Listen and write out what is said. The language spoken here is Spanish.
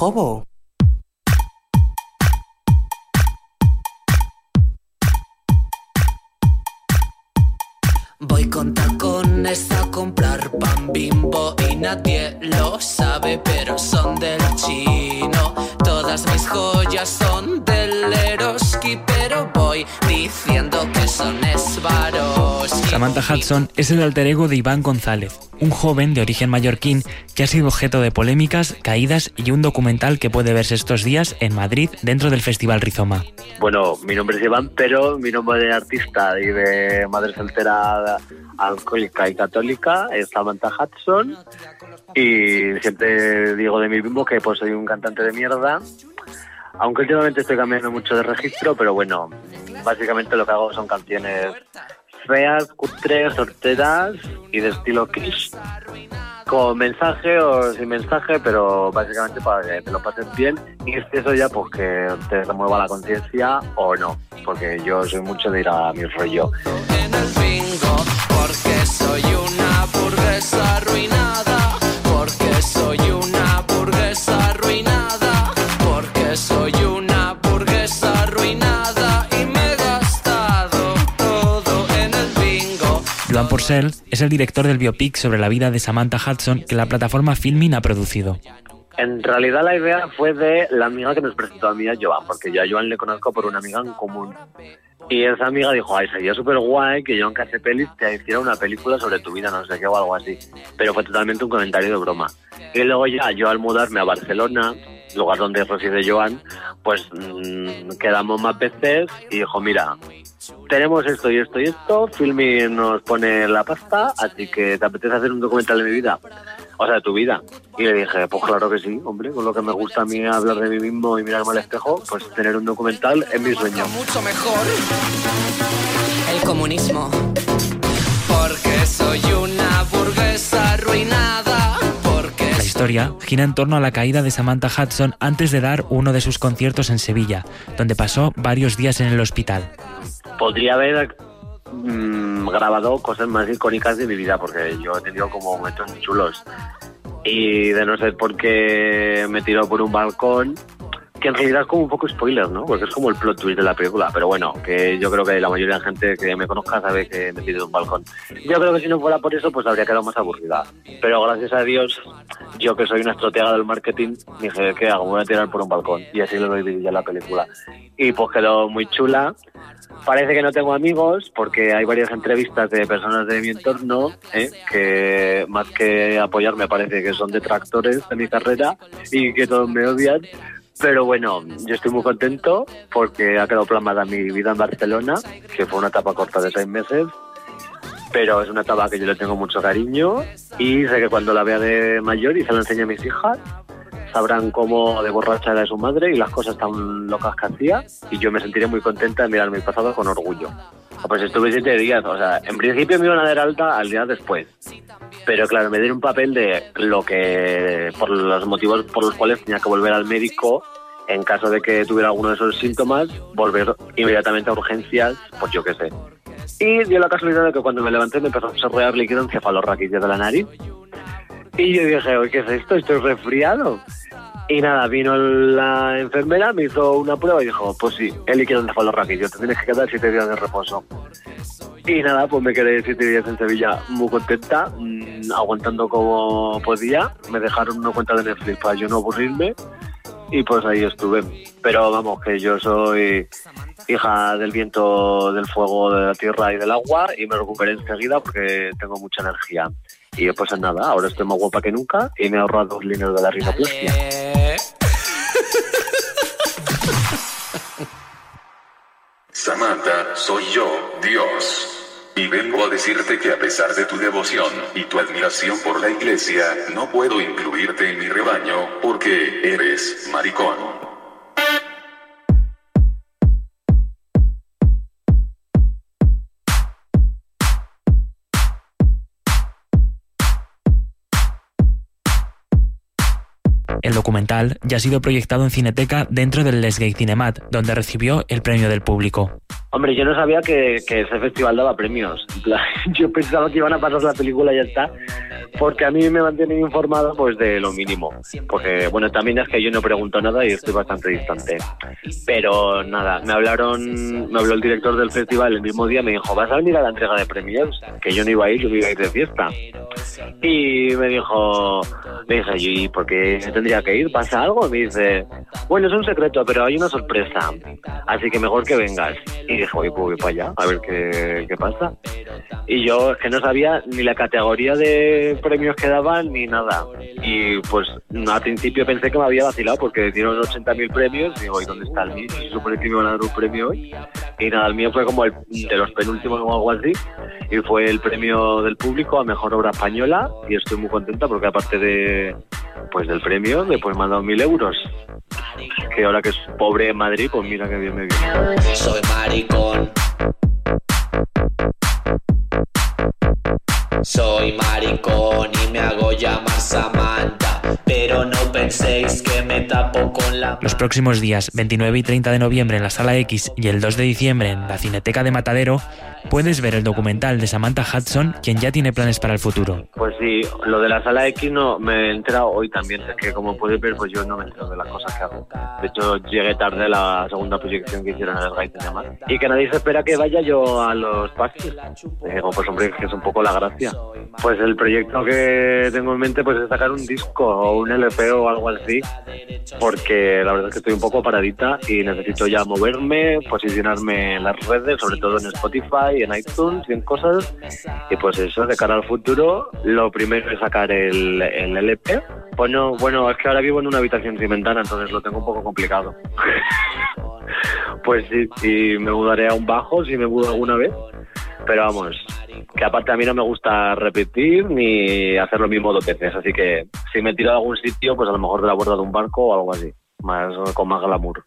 Hobo. Voy con tacones a comprar pan bimbo y nadie lo sabe, pero son del chino. Todas mis joyas son del Eroski, pero voy diciendo que son Swarovski. Samantha Hudson es el alter ego de Iván González, un joven de origen mallorquín que ha sido objeto de polémicas, caídas y un documental que puede verse estos días en Madrid dentro del Festival Rizoma. Bueno, mi nombre es Iván, pero mi nombre de artista y de madre soltera alcohólica y católica es Samantha Hudson y siempre digo de mí mismo que pues soy un cantante de mierda aunque últimamente estoy cambiando mucho de registro pero bueno básicamente lo que hago son canciones feas, cutres, sorteras y de estilo kiss con mensaje o sin mensaje, pero básicamente para que te lo pases bien. Y eso ya pues que te remueva la conciencia o no, porque yo soy mucho de ir a mi rollo. En el bingo, porque soy una burguesa arruinada, Porcel es el director del biopic sobre la vida de Samantha Hudson que la plataforma Filmin ha producido. En realidad la idea fue de la amiga que nos presentó a mí a Joan, porque yo a Joan le conozco por una amiga en común. Y esa amiga dijo, ay, sería súper guay que Joan Casepelis te hiciera una película sobre tu vida, no sé qué, o algo así. Pero fue totalmente un comentario de broma. Y luego ya yo al mudarme a Barcelona, lugar donde reside Joan, pues mmm, quedamos más veces y dijo, mira, tenemos esto y esto y esto, Filmi nos pone la pasta, así que ¿te apetece hacer un documental de mi vida? O sea, de tu vida. Y le dije, pues claro que sí, hombre, con lo que me gusta a mí hablar de mí mismo y mirarme al espejo, pues tener un documental es mi sueño. Mucho mejor el comunismo, historia gira en torno a la caída de Samantha Hudson antes de dar uno de sus conciertos en Sevilla, donde pasó varios días en el hospital. Podría haber mm, grabado cosas más icónicas de mi vida, porque yo he tenido como momentos muy chulos. Y de no ser porque me tiró por un balcón, que en realidad es como un poco spoiler, ¿no? Porque es como el plot twist de la película. Pero bueno, que yo creo que la mayoría de la gente que me conozca sabe que me tiré de un balcón. Yo creo que si no fuera por eso, pues habría quedado más aburrida. Pero gracias a Dios, yo que soy una estratega del marketing, dije, ¿qué hago? Me voy a tirar por un balcón. Y así lo doy vida a la película. Y pues quedó muy chula. Parece que no tengo amigos porque hay varias entrevistas de personas de mi entorno ¿eh? que más que apoyarme parece que son detractores de mi carrera y que todos me odian. Pero bueno, yo estoy muy contento porque ha quedado plasmada mi vida en Barcelona, que fue una etapa corta de seis meses, pero es una etapa que yo le tengo mucho cariño y sé que cuando la vea de mayor y se la enseñe a mis hijas, sabrán cómo de borracha era su madre y las cosas tan locas que hacía y yo me sentiré muy contenta de mirar mi pasado con orgullo. Pues estuve siete días, o sea, en principio me iban a dar alta al día después. Pero claro, me dieron un papel de lo que, por los motivos por los cuales tenía que volver al médico en caso de que tuviera alguno de esos síntomas, volver inmediatamente a urgencias, pues yo qué sé. Y dio la casualidad de que cuando me levanté me empezó a chorrear líquido encefalorraquídeo de la nariz. Y yo dije, oye, ¿qué es esto? Estoy resfriado. Y nada, vino la enfermera, me hizo una prueba y dijo, pues sí, el líquido encefalorraquídeo, te tienes que quedar siete días de reposo. Y nada, pues me quedé siete días en Sevilla muy contenta, mmm, aguantando como podía. Me dejaron una cuenta de Netflix para yo no aburrirme y pues ahí estuve. Pero vamos, que yo soy hija del viento, del fuego, de la tierra y del agua y me recuperé enseguida porque tengo mucha energía. Y pues nada, ahora estoy más guapa que nunca y me he ahorrado dos líneas de la rinoplastia. Samantha, soy yo, Dios. Y vengo a decirte que a pesar de tu devoción y tu admiración por la iglesia, no puedo incluirte en mi rebaño, porque eres maricón. El documental ya ha sido proyectado en Cineteca dentro del Les Gay Cinemat, donde recibió el premio del público. Hombre, yo no sabía que, que ese festival daba premios. Yo pensaba que iban a pasar la película y ya está. Porque a mí me mantienen informado pues de lo mínimo. Porque, bueno, también es que yo no pregunto nada y estoy bastante distante. Pero nada, me hablaron, me habló el director del festival el mismo día, me dijo, ¿vas a venir a la entrega de premios? Que yo no iba a ir, yo iba a ir de fiesta. Y me dijo, me dije, ¿y por qué tendría que ir? ¿Pasa algo? Y me dice, bueno, es un secreto, pero hay una sorpresa. Así que mejor que vengas. Y dije, pues voy para allá, a ver qué, qué pasa. Y yo es que no sabía ni la categoría de premios que daban ni nada. Y pues al principio pensé que me había vacilado porque dieron 80.000 premios. Y digo, ¿y dónde está el mío? Se supone que me iban a dar un premio hoy. Y nada, el mío fue como el de los penúltimos o algo así. Y fue el premio del público a mejor obra española. Y estoy muy contenta porque aparte de pues del premio, después me han dado mil euros. Que ahora que es pobre en Madrid, pues mira que bien me viene. Llamar Samantha. Pero no penséis que me tapo con la. Los próximos días 29 y 30 de noviembre en la Sala X y el 2 de diciembre en la Cineteca de Matadero puedes ver el documental de Samantha Hudson, quien ya tiene planes para el futuro. Pues sí, lo de la sala X no me he enterado hoy también, es que como puedes ver, pues yo no me entero de las cosas que hago. De hecho, llegué tarde a la segunda proyección que hicieron en el Gaite de Mar. Y que nadie se espera que vaya yo a los parques. Y digo, pues hombre, que es un poco la gracia. Pues el proyecto que tengo en mente pues es sacar un disco o un LP o algo así, porque la verdad es que estoy un poco paradita y necesito ya moverme, posicionarme en las redes, sobre todo en Spotify, en iTunes y en cosas. Y pues eso, de cara al futuro, lo primero es sacar el, el LP. Bueno, bueno, es que ahora vivo en una habitación sin ventana, entonces lo tengo un poco complicado. pues sí, y me mudaré a un bajo si me mudo alguna vez. Pero vamos, que aparte a mí no me gusta repetir ni hacer lo mismo dos veces, así que si me tiro a algún sitio, pues a lo mejor de la borda de un barco o algo así, más con más glamour.